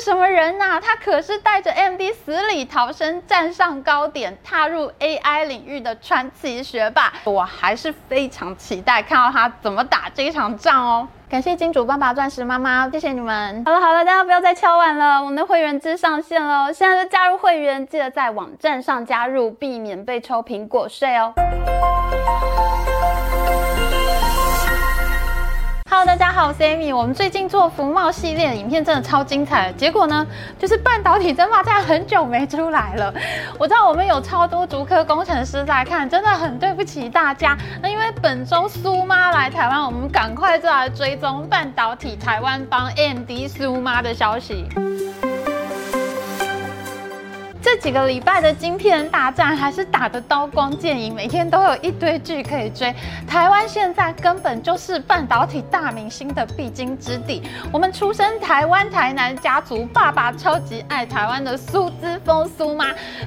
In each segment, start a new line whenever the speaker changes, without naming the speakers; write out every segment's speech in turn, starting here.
什么人呐、啊？他可是带着 MD 死里逃生，站上高点，踏入 AI 领域的传奇学霸。我还是非常期待看到他怎么打这一场仗哦。感谢金主爸爸、钻石妈妈，谢谢你们。好了好了，大家不要再敲碗了，我们的会员制上线了，现在就加入会员，记得在网站上加入，避免被抽苹果税哦。Hello，大家好，我是 Amy。我们最近做福茂系列影片真的超精彩，结果呢，就是半导体争霸战很久没出来了。我知道我们有超多竹科工程师在看，真的很对不起大家。那因为本周苏妈来台湾，我们赶快就来追踪半导体台湾帮 AMD 苏妈的消息。这几个礼拜的晶片大战还是打得刀光剑影，每天都有一堆剧可以追。台湾现在根本就是半导体大明星的必经之地。我们出生台湾台南家族，爸爸超级爱台湾的苏姿丰苏妈，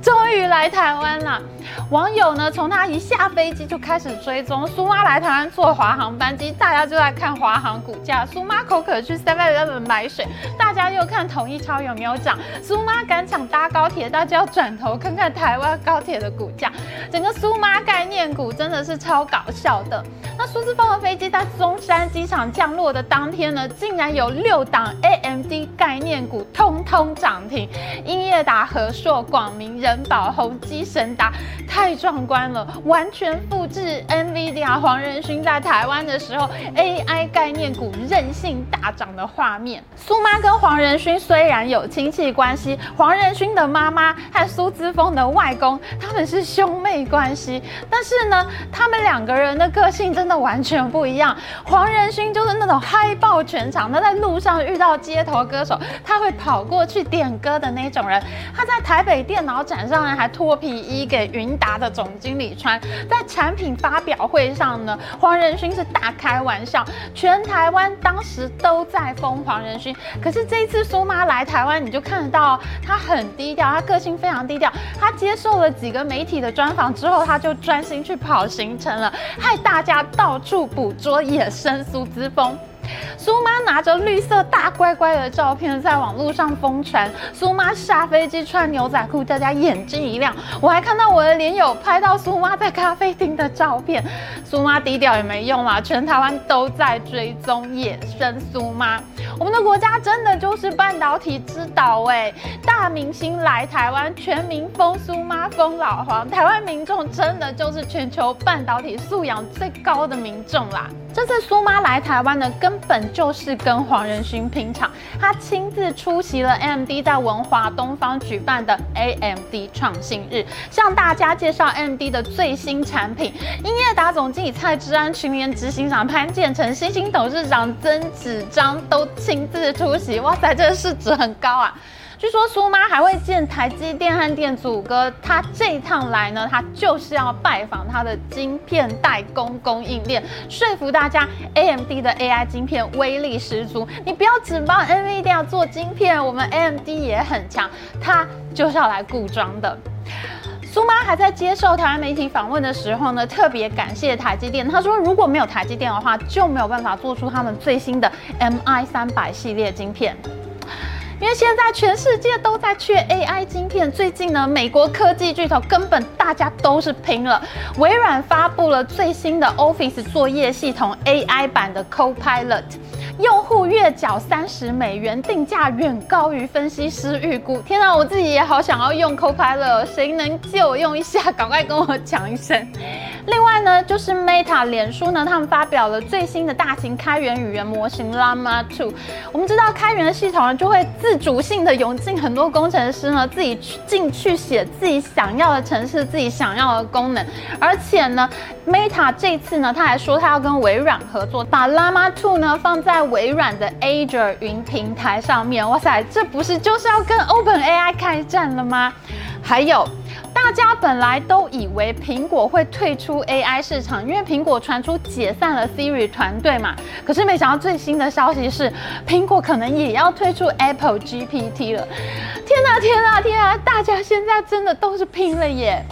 终于来台湾了。网友呢，从他一下飞机就开始追踪苏妈来台湾坐华航班机，大家就在看华航股价。苏妈口渴去 Seven Eleven 买水，大家又看统一超有没有涨。苏妈赶场搭高铁，大家要转头看看台湾高铁的股价。整个苏妈概念股真的是超搞笑的。那苏姿丰的飞机在中山机场降落的当天呢，竟然有六档 AMD 概念股通通涨停，英业达、和硕、广明、仁宝、宏基、神达。太壮观了，完全复制 NVIDIA 黄仁勋在台湾的时候 AI 概念股任性大涨的画面。苏妈跟黄仁勋虽然有亲戚关系，黄仁勋的妈妈和苏姿丰的外公他们是兄妹关系，但是呢，他们两个人的个性真的完全不一样。黄仁勋就是那种嗨爆全场，他在路上遇到街头歌手，他会跑过去点歌的那种人。他在台北电脑展上呢，还脱皮衣给云。云达的总经理穿，在产品发表会上呢，黄仁勋是大开玩笑，全台湾当时都在疯黄仁勋。可是这一次苏妈来台湾，你就看得到他很低调，他个性非常低调。他接受了几个媒体的专访之后，他就专心去跑行程了，害大家到处捕捉野生苏姿丰。苏妈拿着绿色大乖乖的照片在网络上疯传，苏妈下飞机穿牛仔裤，大家眼睛一亮。我还看到我的脸友拍到苏妈在咖啡厅的照片。苏妈低调也没用啦，全台湾都在追踪野生苏妈。我们的国家真的就是半导体之岛哎，大明星来台湾，全民疯苏妈疯老黄，台湾民众真的就是全球半导体素养最高的民众啦。这次苏妈来台湾呢，根本就是跟黄仁勋拼场。他亲自出席了 AMD 在文华东方举办的 AMD 创新日，向大家介绍 AMD 的最新产品。英业达总经理蔡之安、群联执行长潘建成、新兴董事长曾子章都亲自出席。哇塞，这个市值很高啊！据说苏妈还会见台积电和电子五哥，他这一趟来呢，他就是要拜访他的晶片代工供应链，说服大家 AMD 的 AI 晶片威力十足。你不要只帮 NVIDIA 做晶片，我们 AMD 也很强，他就是要来固装的。苏妈还在接受台湾媒体访问的时候呢，特别感谢台积电。他说，如果没有台积电的话，就没有办法做出他们最新的 MI 三百系列晶片。因为现在全世界都在缺 AI 晶片，最近呢，美国科技巨头根本大家都是拼了。微软发布了最新的 Office 作业系统 AI 版的 Copilot。用户月缴三十美元，定价远高于分析师预估。天哪，我自己也好想要用 Copilot，谁能借我用一下？赶快跟我讲一声。另外呢，就是 Meta 脸书呢，他们发表了最新的大型开源语言模型 Llama 2。我们知道开源的系统呢，就会自主性的涌进很多工程师呢，自己去进去写自己想要的程式，自己想要的功能。而且呢，Meta 这次呢，他还说他要跟微软合作，把 Llama 2呢放在微软的 Azure 云平台上面，哇塞，这不是就是要跟 OpenAI 开战了吗？还有，大家本来都以为苹果会退出 AI 市场，因为苹果传出解散了 Siri 团队嘛。可是没想到最新的消息是，苹果可能也要退出 Apple GPT 了。天哪，天哪，天啊！大家现在真的都是拼了耶！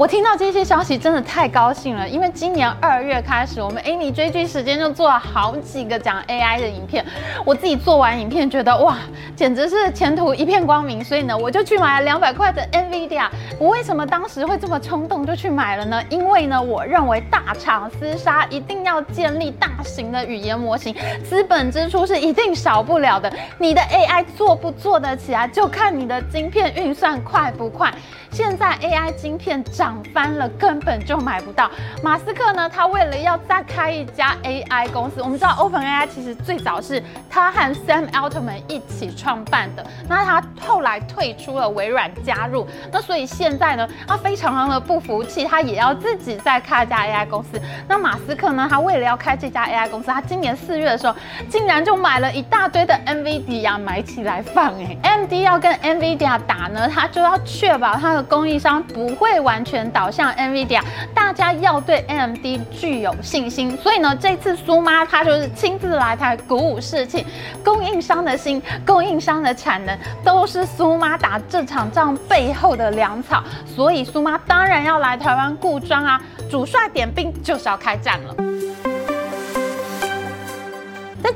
我听到这些消息真的太高兴了，因为今年二月开始，我们 Amy 追剧时间就做了好几个讲 AI 的影片。我自己做完影片，觉得哇，简直是前途一片光明，所以呢，我就去买了两百块的 NVIDIA。我为什么当时会这么冲动就去买了呢？因为呢，我认为大厂厮杀一定要建立大型的语言模型，资本支出是一定少不了的。你的 AI 做不做得起来，就看你的晶片运算快不快。现在 AI 晶片涨翻了，根本就买不到。马斯克呢，他为了要再开一家 AI 公司，我们知道 OpenAI 其实最早是他和 Sam Altman 一起创办的，那他后来退出了微软，加入。那所以现在呢，他非常的不服气，他也要自己再开一家 AI 公司。那马斯克呢，他为了要开这家 AI 公司，他今年四月的时候，竟然就买了一大堆的 NVIDIA 买起来放。哎，MD 要跟 NVIDIA 打呢，他就要确保他的的。供应商不会完全倒向 NVIDIA，大家要对 AMD 具有信心。所以呢，这次苏妈她就是亲自来台鼓舞士气，供应商的心、供应商的产能，都是苏妈打这场仗背后的粮草。所以苏妈当然要来台湾顾庄啊，主帅点兵就是要开战了。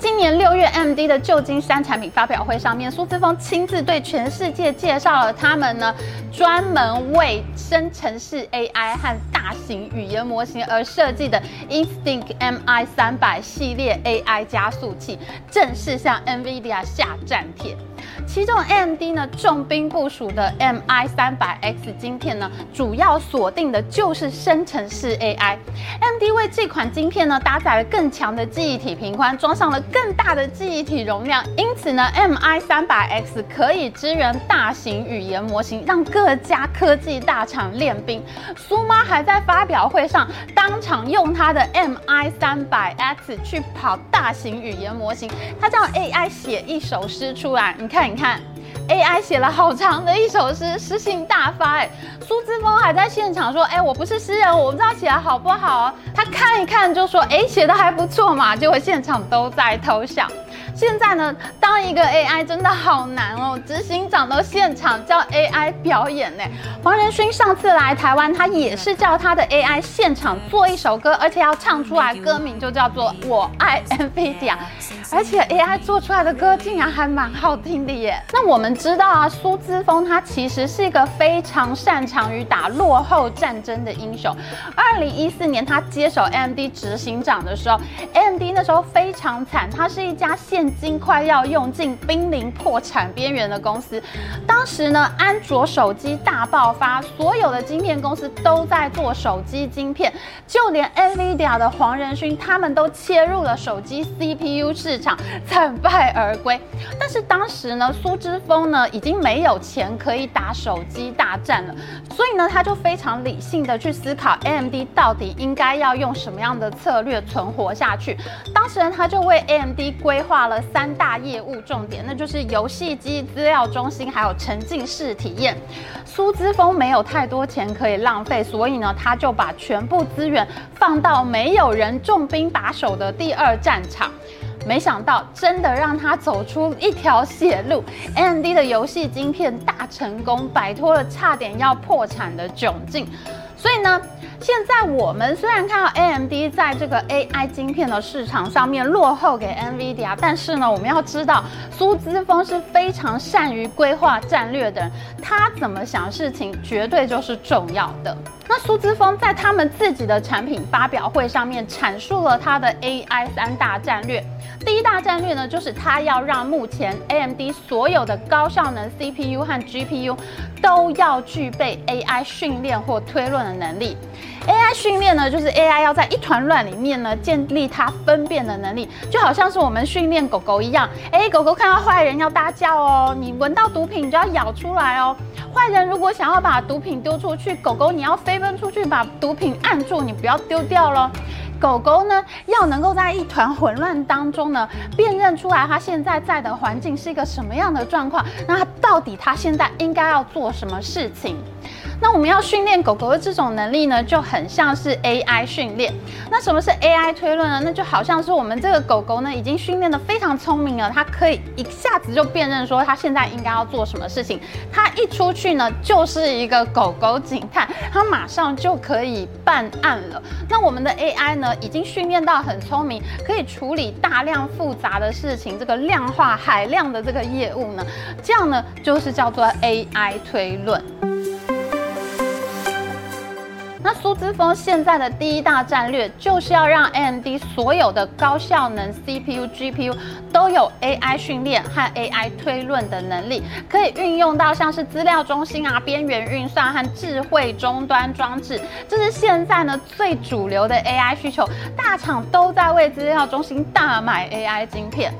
今年六月，MD 的旧金山产品发表会上面，苏志峰亲自对全世界介绍了他们呢专门为生成式 AI 和大型语言模型而设计的 Instinct MI 三百系列 AI 加速器，正式向 NVIDIA 下战帖。其中 AMD 呢重兵部署的 MI 三百 X 晶片呢，主要锁定的就是生成式 AI。AMD 为这款晶片呢搭载了更强的记忆体频宽，装上了更大的记忆体容量，因此呢 MI 三百 X 可以支援大型语言模型，让各家科技大厂练兵。苏妈还在发表会上当场用她的 MI 三百 X 去跑大型语言模型，她叫 AI 写一首诗出来，你看。你看，AI 写了好长的一首诗，诗性大发。哎，苏志峰还在现场说：“哎，我不是诗人，我不知道写的好不好。”他看一看就说：“哎，写的还不错嘛。”结果现场都在偷笑。现在呢，当一个 AI 真的好难哦。执行长都现场叫 AI 表演呢。黄仁勋上次来台湾，他也是叫他的 AI 现场做一首歌，而且要唱出来，歌名就叫做《我爱 NVIDIA》。而且 AI 做出来的歌竟然还蛮好听的耶。那我们知道啊，苏姿丰他其实是一个非常擅长于打落后战争的英雄。二零一四年他接手 AMD 执行长的时候，AMD 那时候非常惨，他是一家现金快要用尽、濒临破产边缘的公司。当时呢，安卓手机大爆发，所有的晶片公司都在做手机晶片，就连 NVIDIA 的黄仁勋他们都切入了手机 CPU 市场。惨败而归，但是当时呢，苏之峰呢已经没有钱可以打手机大战了，所以呢，他就非常理性的去思考 AMD 到底应该要用什么样的策略存活下去。当时呢，他就为 AMD 规划了三大业务重点，那就是游戏机、资料中心还有沉浸式体验。苏姿丰没有太多钱可以浪费，所以呢，他就把全部资源放到没有人重兵把守的第二战场。没想到，真的让他走出一条血路，AMD 的游戏晶片大成功，摆脱了差点要破产的窘境。所以呢，现在我们虽然看到 AMD 在这个 AI 晶片的市场上面落后给 NVIDIA，但是呢，我们要知道苏姿丰是非常善于规划战略的人，他怎么想事情绝对就是重要的。那苏姿丰在他们自己的产品发表会上面阐述了他的 AI 三大战略。第一大战略呢，就是他要让目前 AMD 所有的高效能 CPU 和 GPU 都要具备 AI 训练或推论的能力。AI 训练呢，就是 AI 要在一团乱里面呢，建立它分辨的能力，就好像是我们训练狗狗一样。哎，狗狗看到坏人要大叫哦，你闻到毒品你就要咬出来哦。坏人如果想要把毒品丢出去，狗狗你要飞奔出去把毒品按住，你不要丢掉咯。狗狗呢，要能够在一团混乱当中呢，辨认出来它现在在的环境是一个什么样的状况，那它到底它现在应该要做什么事情？那我们要训练狗狗的这种能力呢，就很像是 AI 训练。那什么是 AI 推论呢？那就好像是我们这个狗狗呢，已经训练得非常聪明了，它可以一下子就辨认说它现在应该要做什么事情。它一出去呢，就是一个狗狗警探，它马上就可以办案了。那我们的 AI 呢，已经训练到很聪明，可以处理大量复杂的事情，这个量化海量的这个业务呢，这样呢，就是叫做 AI 推论。那苏姿丰现在的第一大战略，就是要让 AMD 所有的高效能 CPU、GPU 都有 AI 训练和 AI 推论的能力，可以运用到像是资料中心啊、边缘运算和智慧终端装置，这是现在呢最主流的 AI 需求，大厂都在为资料中心大买 AI 晶片。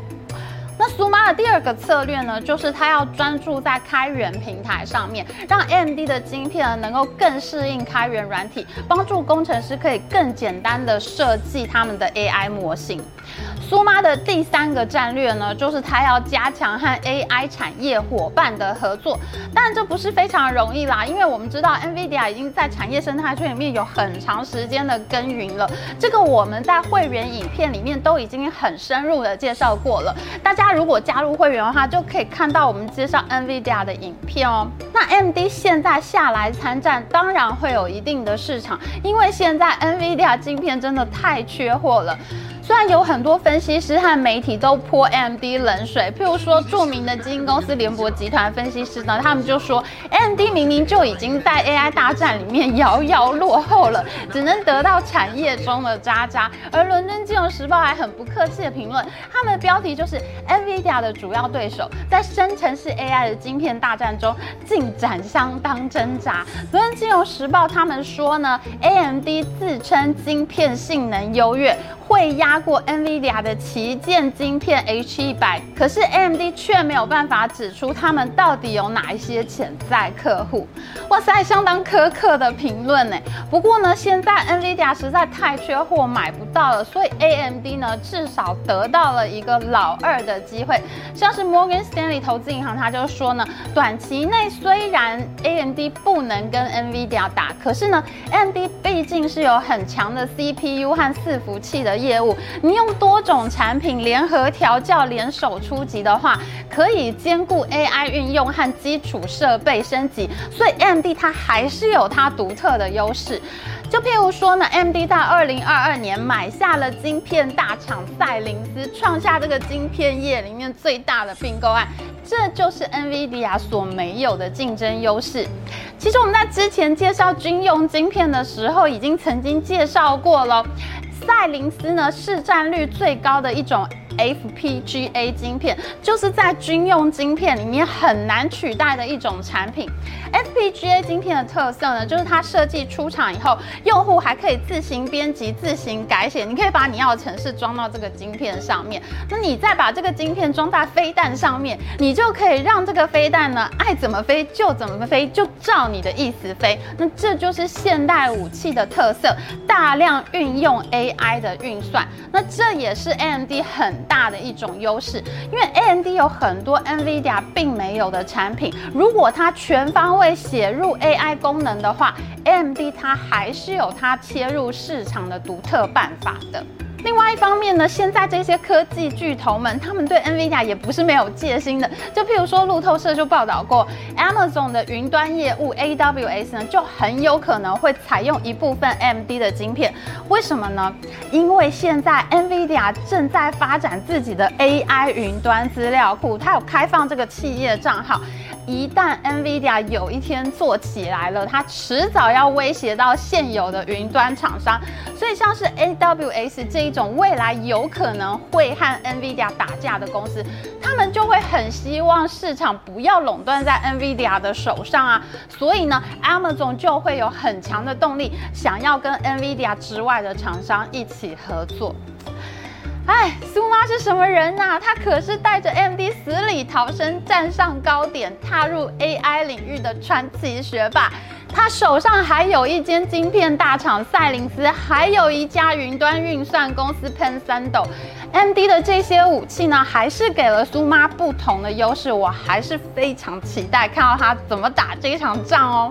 那苏妈的第二个策略呢，就是它要专注在开源平台上面，让 AMD 的晶片呢能够更适应开源软体，帮助工程师可以更简单的设计他们的 AI 模型。苏妈的第三个战略呢，就是它要加强和 AI 产业伙伴的合作，但这不是非常容易啦，因为我们知道 NVIDIA 已经在产业生态圈里面有很长时间的耕耘了，这个我们在会员影片里面都已经很深入的介绍过了，大家如果加入会员的话，就可以看到我们介绍 NVIDIA 的影片哦。那 MD 现在下来参战，当然会有一定的市场，因为现在 NVIDIA 晶片真的太缺货了。虽然有很多分析师和媒体都泼 AMD 冷水，譬如说著名的基金公司联博集团分析师呢，他们就说 AMD 明明就已经在 AI 大战里面遥遥落后了，只能得到产业中的渣渣。而伦敦金融时报还很不客气的评论，他们的标题就是 NVIDIA 的主要对手在生成式 AI 的晶片大战中进展相当挣扎。伦敦金融时报他们说呢，AMD 自称晶片性能优越。会压过 NVIDIA 的旗舰晶片 H100，可是 AMD 却没有办法指出他们到底有哪一些潜在客户。哇塞，相当苛刻的评论呢。不过呢，现在 NVIDIA 实在太缺货，买不到了，所以 AMD 呢至少得到了一个老二的机会。像是摩根士丹利投资银行，他就说呢，短期内虽然 AMD 不能跟 NVIDIA 打，可是呢，AMD 毕竟是有很强的 CPU 和伺服器的。业务，你用多种产品联合调教、联手出击的话，可以兼顾 AI 运用和基础设备升级，所以 AMD 它还是有它独特的优势。就譬如说呢，MD 在二零二二年买下了晶片大厂赛灵思，创下这个晶片业里面最大的并购案，这就是 NVIDIA 所没有的竞争优势。其实我们在之前介绍军用晶片的时候，已经曾经介绍过了。赛灵斯呢，市占率最高的一种。FPGA 晶片就是在军用晶片里面很难取代的一种产品。FPGA 晶片的特色呢，就是它设计出厂以后，用户还可以自行编辑、自行改写。你可以把你要的程式装到这个晶片上面，那你再把这个晶片装在飞弹上面，你就可以让这个飞弹呢爱怎么飞就怎么飞，就照你的意思飞。那这就是现代武器的特色，大量运用 AI 的运算。那这也是 AMD 很大的一种优势，因为 AMD 有很多 NVIDIA 并没有的产品，如果它全方位写入 AI 功能的话，AMD 它还是有它切入市场的独特办法的。另外一方面呢，现在这些科技巨头们，他们对 NVIDIA 也不是没有戒心的。就譬如说，路透社就报道过，Amazon 的云端业务 AWS 呢，就很有可能会采用一部分 MD 的晶片。为什么呢？因为现在 NVIDIA 正在发展自己的 AI 云端资料库，它有开放这个企业账号。一旦 NVIDIA 有一天做起来了，它迟早要威胁到现有的云端厂商。所以，像是 AWS 这一种未来有可能会和 NVIDIA 打架的公司，他们就会很希望市场不要垄断在 NVIDIA 的手上啊。所以呢，Amazon 就会有很强的动力，想要跟 NVIDIA 之外的厂商一起合作。哎，苏妈是什么人呐、啊？她可是带着 MD 死里逃生，站上高点，踏入 AI 领域的传奇学霸。他手上还有一间晶片大厂赛灵思，还有一家云端运算公司 Pensando。M D 的这些武器呢，还是给了苏妈不同的优势。我还是非常期待看到他怎么打这一场仗哦。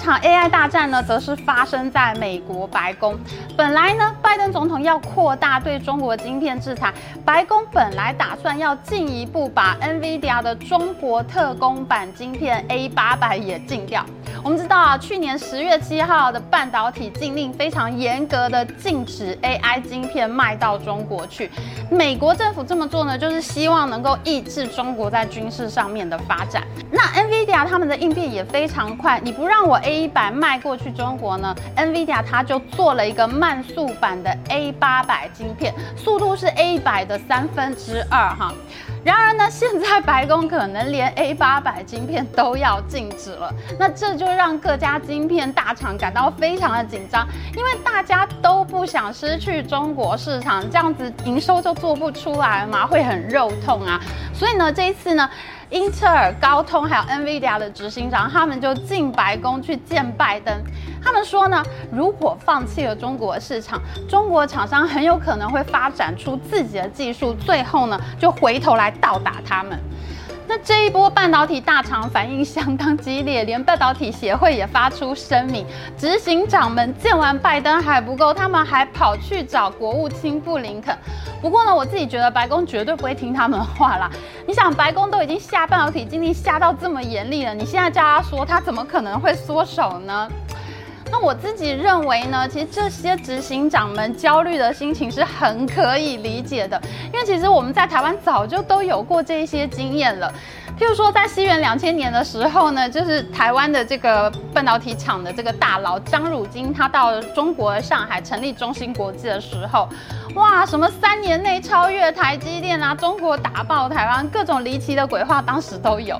场 AI 大战呢，则是发生在美国白宫。本来呢，拜登总统要扩大对中国晶片制裁，白宫本来打算要进一步把 NVIDIA 的中国特供版晶片 A 八百也禁掉。我们知道啊，去年十月七号的半导体禁令非常严格的禁止 AI 晶片卖到中国去。美国政府这么做呢，就是希望能够抑制中国在军事上面的发展。那 NVIDIA 他们的应变也非常快，你不让我 A100 卖过去中国呢，NVIDIA 它就做了一个慢速版的 A800 晶片，速度是 A100 的三分之二哈。然而呢，现在白宫可能连 A 八百晶片都要禁止了，那这就让各家晶片大厂感到非常的紧张，因为大家都不想失去中国市场，这样子营收就做不出来嘛，会很肉痛啊。所以呢，这一次呢。英特尔、高通还有 NVIDIA 的执行长，他们就进白宫去见拜登。他们说呢，如果放弃了中国市场，中国厂商很有可能会发展出自己的技术，最后呢就回头来倒打他们。那这一波半导体大厂反应相当激烈，连半导体协会也发出声明，执行长们见完拜登还不够，他们还跑去找国务卿布林肯。不过呢，我自己觉得白宫绝对不会听他们话啦。你想，白宫都已经下半导体禁令下到这么严厉了，你现在叫他说，他怎么可能会缩手呢？那我自己认为呢，其实这些执行长们焦虑的心情是很可以理解的，因为其实我们在台湾早就都有过这一些经验了。譬如说，在西元两千年的时候呢，就是台湾的这个半导体厂的这个大佬张汝京，他到中国上海成立中芯国际的时候，哇，什么三年内超越台积电啊，中国打爆台湾，各种离奇的鬼话，当时都有。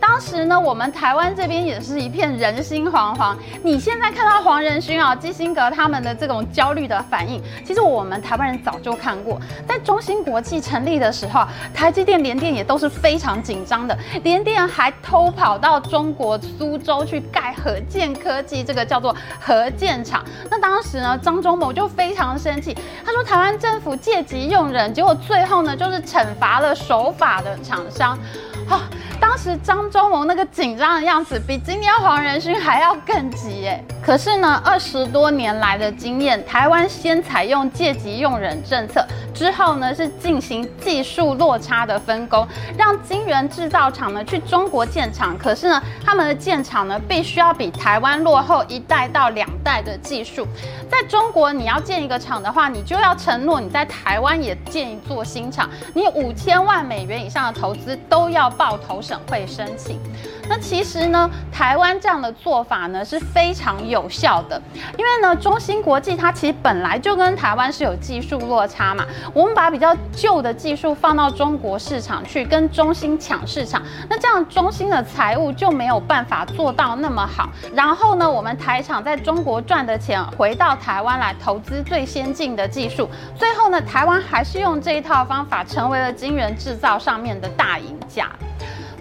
当时呢，我们台湾这边也是一片人心惶惶。你现在看到黄仁勋啊、基辛格他们的这种焦虑的反应，其实我们台湾人早就看过。在中芯国际成立的时候，台积电、联电也都是非常紧张的。联电还偷跑到中国苏州去盖合建科技，这个叫做合建厂。那当时呢，张忠谋就非常生气，他说台湾政府借机用人，结果最后呢，就是惩罚了守法的厂商。好、哦，当时张忠谋那个紧张的样子，比今天黄仁勋还要更急耶。可是呢，二十多年来的经验，台湾先采用借机用人政策，之后呢是进行技术落差的分工，让晶圆制造厂呢去中国建厂。可是呢，他们的建厂呢必须要比台湾落后一代到两代的技术。在中国，你要建一个厂的话，你就要承诺你在台湾也建一座新厂，你五千万美元以上的投资都要。报投审会申请，那其实呢，台湾这样的做法呢是非常有效的，因为呢，中芯国际它其实本来就跟台湾是有技术落差嘛，我们把比较旧的技术放到中国市场去跟中芯抢市场，那这样中芯的财务就没有办法做到那么好。然后呢，我们台厂在中国赚的钱回到台湾来投资最先进的技术，最后呢，台湾还是用这一套方法成为了晶圆制造上面的大赢家。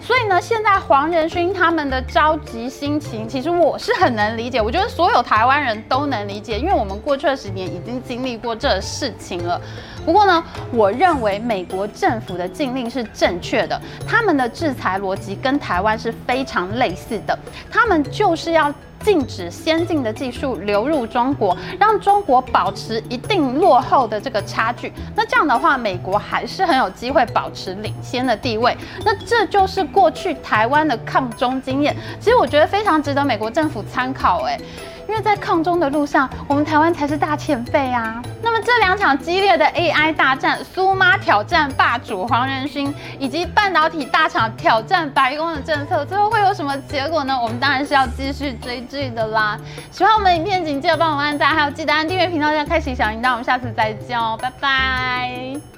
所以呢，现在黄仁勋他们的着急心情，其实我是很能理解。我觉得所有台湾人都能理解，因为我们过去二十年已经经历过这事情了。不过呢，我认为美国政府的禁令是正确的，他们的制裁逻辑跟台湾是非常类似的，他们就是要。禁止先进的技术流入中国，让中国保持一定落后的这个差距。那这样的话，美国还是很有机会保持领先的地位。那这就是过去台湾的抗中经验，其实我觉得非常值得美国政府参考。诶。因为在抗中的路上，我们台湾才是大前辈啊。那么这两场激烈的 AI 大战，苏妈挑战霸主黄仁勋，以及半导体大厂挑战白宫的政策，最后会有什么结果呢？我们当然是要继续追剧的啦。喜欢我们影片，请记得帮我们按赞，还有记得按订阅频道，这样开启小铃铛。我们下次再见哦，拜拜。